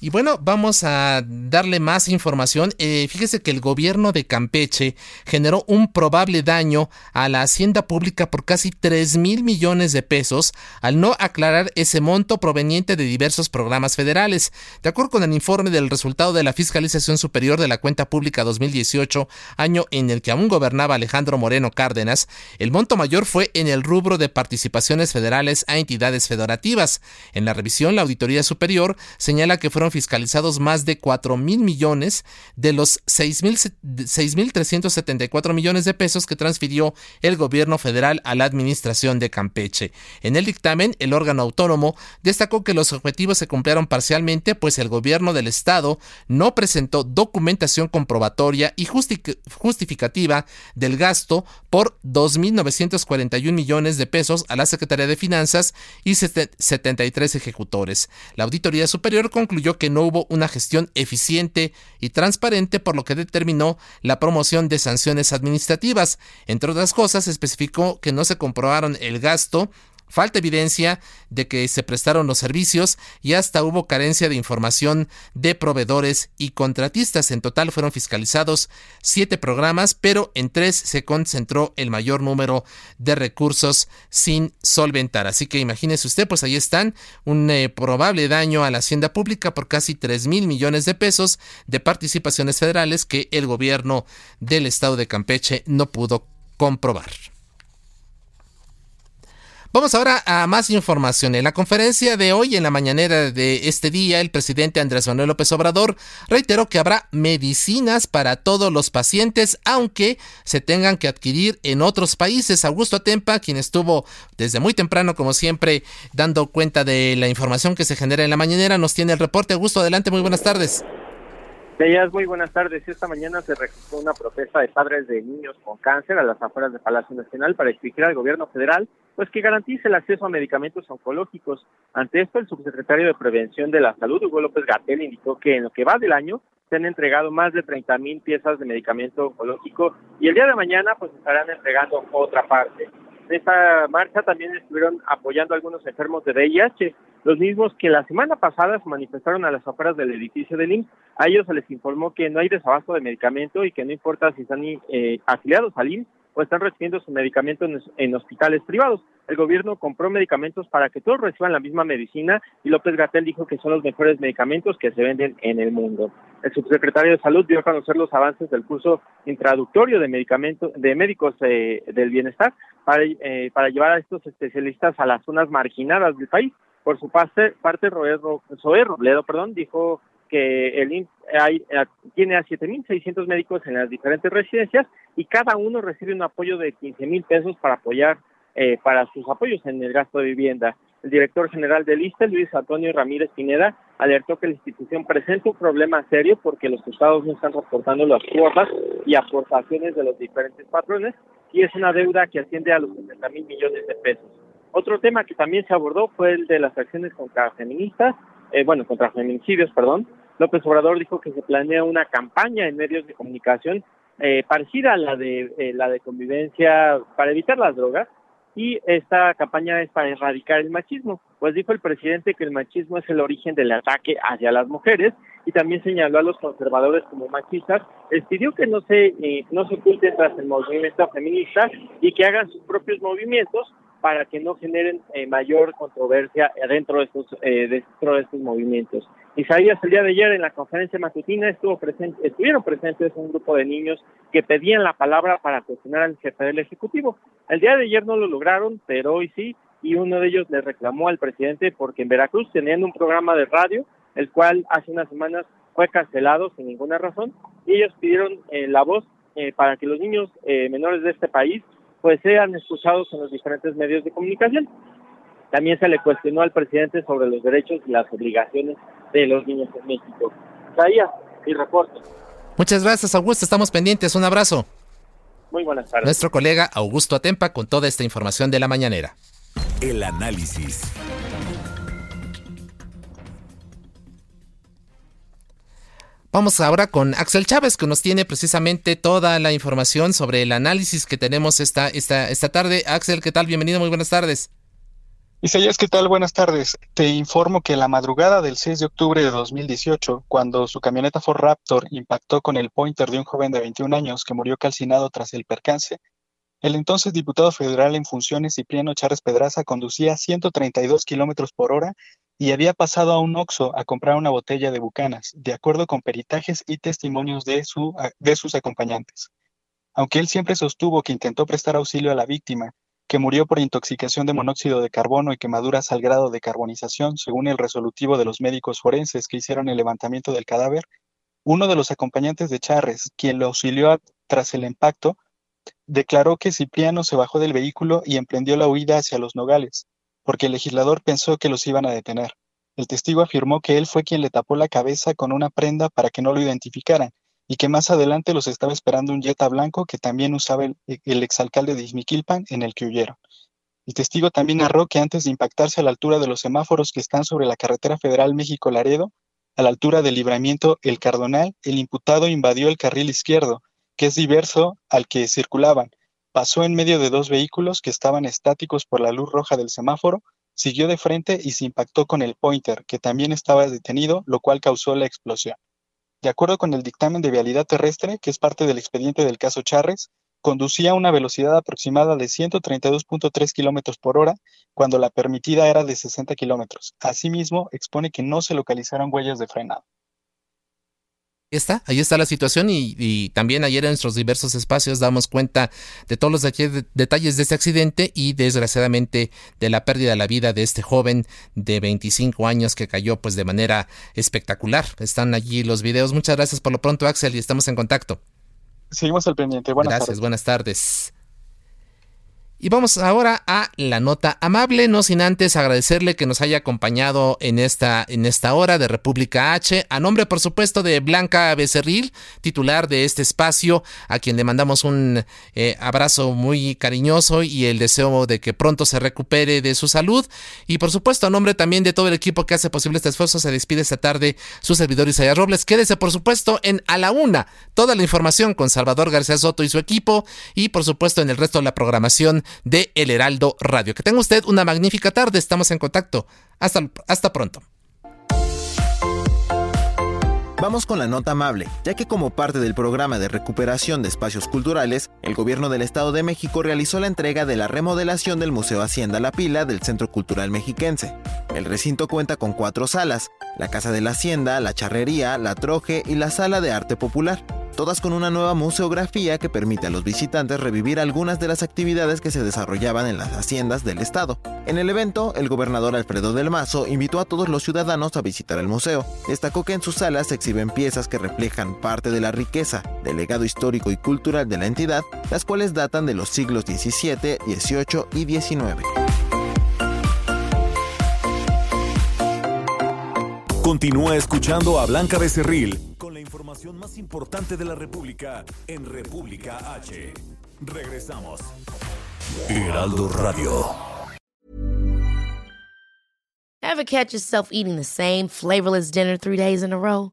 Y bueno, vamos a darle más información. Eh, fíjese que el gobierno de Campeche generó un probable daño a la hacienda pública por casi 3 mil millones de pesos al no aclarar ese monto proveniente de diversos programas federales. De acuerdo con el informe del resultado de la Fiscalización Superior de la Cuenta Pública 2018, año en el que aún gobernaba Alejandro Moreno Cárdenas, el monto mayor fue en el rubro de participaciones federales a entidades federativas. En la revisión, la Auditoría Superior señala que fueron fiscalizados más de 4 mil millones de los 6.374 millones de pesos que transfirió el gobierno federal a la administración de Campeche. En el dictamen, el órgano autónomo destacó que los objetivos se cumplieron parcialmente, pues el gobierno del estado no presentó documentación comprobatoria y justificativa del gasto por 2.941 millones de pesos a la Secretaría de Finanzas y 73 ejecutores. La Auditoría Superior concluyó que no hubo una gestión eficiente y transparente, por lo que determinó la promoción de sanciones administrativas. Entre otras cosas, especificó que no se comprobaron el gasto Falta evidencia de que se prestaron los servicios y hasta hubo carencia de información de proveedores y contratistas. En total fueron fiscalizados siete programas, pero en tres se concentró el mayor número de recursos sin solventar. Así que imagínese usted, pues ahí están, un eh, probable daño a la hacienda pública por casi 3 mil millones de pesos de participaciones federales que el gobierno del estado de Campeche no pudo comprobar. Vamos ahora a más información. En la conferencia de hoy, en la mañanera de este día, el presidente Andrés Manuel López Obrador reiteró que habrá medicinas para todos los pacientes, aunque se tengan que adquirir en otros países. Augusto Atempa, quien estuvo desde muy temprano, como siempre, dando cuenta de la información que se genera en la mañanera, nos tiene el reporte. Augusto, adelante, muy buenas tardes. Días, muy buenas tardes. Esta mañana se registró una protesta de padres de niños con cáncer a las afueras del Palacio Nacional para exigir al gobierno federal pues que garantice el acceso a medicamentos oncológicos. Ante esto, el subsecretario de Prevención de la Salud, Hugo López Gatel, indicó que en lo que va del año se han entregado más de 30 mil piezas de medicamento oncológico y el día de mañana pues estarán entregando otra parte. En esta marcha también estuvieron apoyando a algunos enfermos de VIH, los mismos que la semana pasada se manifestaron a las afueras del edificio del IMSS. A ellos se les informó que no hay desabasto de medicamento y que no importa si están eh, afiliados al IMSS o están recibiendo su medicamento en, hospitales privados. El gobierno compró medicamentos para que todos reciban la misma medicina y López Gatel dijo que son los mejores medicamentos que se venden en el mundo. El subsecretario de Salud dio a conocer los avances del curso introductorio de medicamentos de médicos eh, del bienestar para, eh, para llevar a estos especialistas a las zonas marginadas del país. Por su parte, parte Zoé Robledo perdón, dijo que el hay, eh, tiene a 7.600 médicos en las diferentes residencias y cada uno recibe un apoyo de 15.000 pesos para apoyar eh, para sus apoyos en el gasto de vivienda. El director general del ISTE, Luis Antonio Ramírez Pineda, alertó que la institución presenta un problema serio porque los estados no están reportando las cuotas y aportaciones de los diferentes patrones y es una deuda que asciende a los 70 mil millones de pesos. Otro tema que también se abordó fue el de las acciones contra feministas, eh, bueno, contra feminicidios, perdón. López Obrador dijo que se planea una campaña en medios de comunicación eh, parecida a la de eh, la de convivencia para evitar las drogas y esta campaña es para erradicar el machismo. Pues dijo el presidente que el machismo es el origen del ataque hacia las mujeres y también señaló a los conservadores como machistas. Les pidió que no se no se oculten tras el movimiento feminista y que hagan sus propios movimientos para que no generen eh, mayor controversia dentro de estos eh, dentro de estos movimientos. Isaías el día de ayer en la conferencia matutina estuvo presente, estuvieron presentes un grupo de niños que pedían la palabra para cuestionar al jefe del ejecutivo. El día de ayer no lo lograron, pero hoy sí, y uno de ellos le reclamó al presidente porque en Veracruz tenían un programa de radio, el cual hace unas semanas fue cancelado sin ninguna razón, y ellos pidieron eh, la voz para que los niños menores de este país pues sean escuchados en los diferentes medios de comunicación. También se le cuestionó al presidente sobre los derechos y las obligaciones de los niños en México. Traía mi reporte. Muchas gracias, Augusto. Estamos pendientes. Un abrazo. Muy buenas tardes. Nuestro colega Augusto Atempa con toda esta información de la mañanera. El análisis. Vamos ahora con Axel Chávez, que nos tiene precisamente toda la información sobre el análisis que tenemos esta, esta, esta tarde. Axel, ¿qué tal? Bienvenido, muy buenas tardes. Isaías, ¿qué tal? Buenas tardes. Te informo que la madrugada del 6 de octubre de 2018, cuando su camioneta Ford Raptor impactó con el pointer de un joven de 21 años que murió calcinado tras el percance, el entonces diputado federal en funciones Cipriano Chávez Pedraza conducía 132 kilómetros por hora y había pasado a un Oxxo a comprar una botella de bucanas, de acuerdo con peritajes y testimonios de, su, de sus acompañantes. Aunque él siempre sostuvo que intentó prestar auxilio a la víctima, que murió por intoxicación de monóxido de carbono y quemaduras al grado de carbonización, según el resolutivo de los médicos forenses que hicieron el levantamiento del cadáver, uno de los acompañantes de Charres, quien lo auxilió tras el impacto, declaró que Cipriano se bajó del vehículo y emprendió la huida hacia los nogales, porque el legislador pensó que los iban a detener. El testigo afirmó que él fue quien le tapó la cabeza con una prenda para que no lo identificaran y que más adelante los estaba esperando un Jetta blanco que también usaba el, exalcalde de Izmiquilpan en el que huyeron. El testigo también narró que antes de impactarse a la altura de los semáforos que están sobre la carretera federal México-Laredo, a la altura del libramiento El Cardonal, el imputado invadió el carril izquierdo, que es diverso al que circulaban. Pasó en medio de dos vehículos que estaban estáticos por la luz roja del semáforo, siguió de frente y se impactó con el pointer, que también estaba detenido, lo cual causó la explosión. De acuerdo con el dictamen de vialidad terrestre, que es parte del expediente del caso Charres, conducía a una velocidad aproximada de 132.3 kilómetros por hora cuando la permitida era de 60 kilómetros. Asimismo, expone que no se localizaron huellas de frenado. Ahí está, ahí está la situación y, también ayer en nuestros diversos espacios damos cuenta de todos los detalles de este accidente y desgraciadamente de la pérdida de la vida de este joven de 25 años que cayó pues de manera espectacular. Están allí los videos. Muchas gracias por lo pronto Axel y estamos en contacto. Seguimos al pendiente. Buenas gracias, buenas tardes. Y vamos ahora a la nota amable, no sin antes agradecerle que nos haya acompañado en esta, en esta hora de República H, a nombre por supuesto de Blanca Becerril, titular de este espacio, a quien le mandamos un eh, abrazo muy cariñoso y el deseo de que pronto se recupere de su salud. Y por supuesto a nombre también de todo el equipo que hace posible este esfuerzo, se despide esta tarde su servidor Isaías Robles. Quédese por supuesto en A la Una, toda la información con Salvador García Soto y su equipo y por supuesto en el resto de la programación de El Heraldo Radio. Que tenga usted una magnífica tarde, estamos en contacto. Hasta, hasta pronto. Vamos con la nota amable, ya que como parte del programa de recuperación de espacios culturales, el gobierno del Estado de México realizó la entrega de la remodelación del Museo Hacienda La Pila del Centro Cultural Mexiquense. El recinto cuenta con cuatro salas, la Casa de la Hacienda, la Charrería, la Troje y la Sala de Arte Popular todas con una nueva museografía que permite a los visitantes revivir algunas de las actividades que se desarrollaban en las haciendas del estado. En el evento, el gobernador Alfredo del Mazo invitó a todos los ciudadanos a visitar el museo. Destacó que en sus salas se exhiben piezas que reflejan parte de la riqueza del legado histórico y cultural de la entidad, las cuales datan de los siglos XVII, XVIII y XIX. Continúa escuchando a Blanca Becerril información más importante de la República en República H. Regresamos. Heraldo Radio. Ever catch yourself eating the same flavorless dinner three days in a row?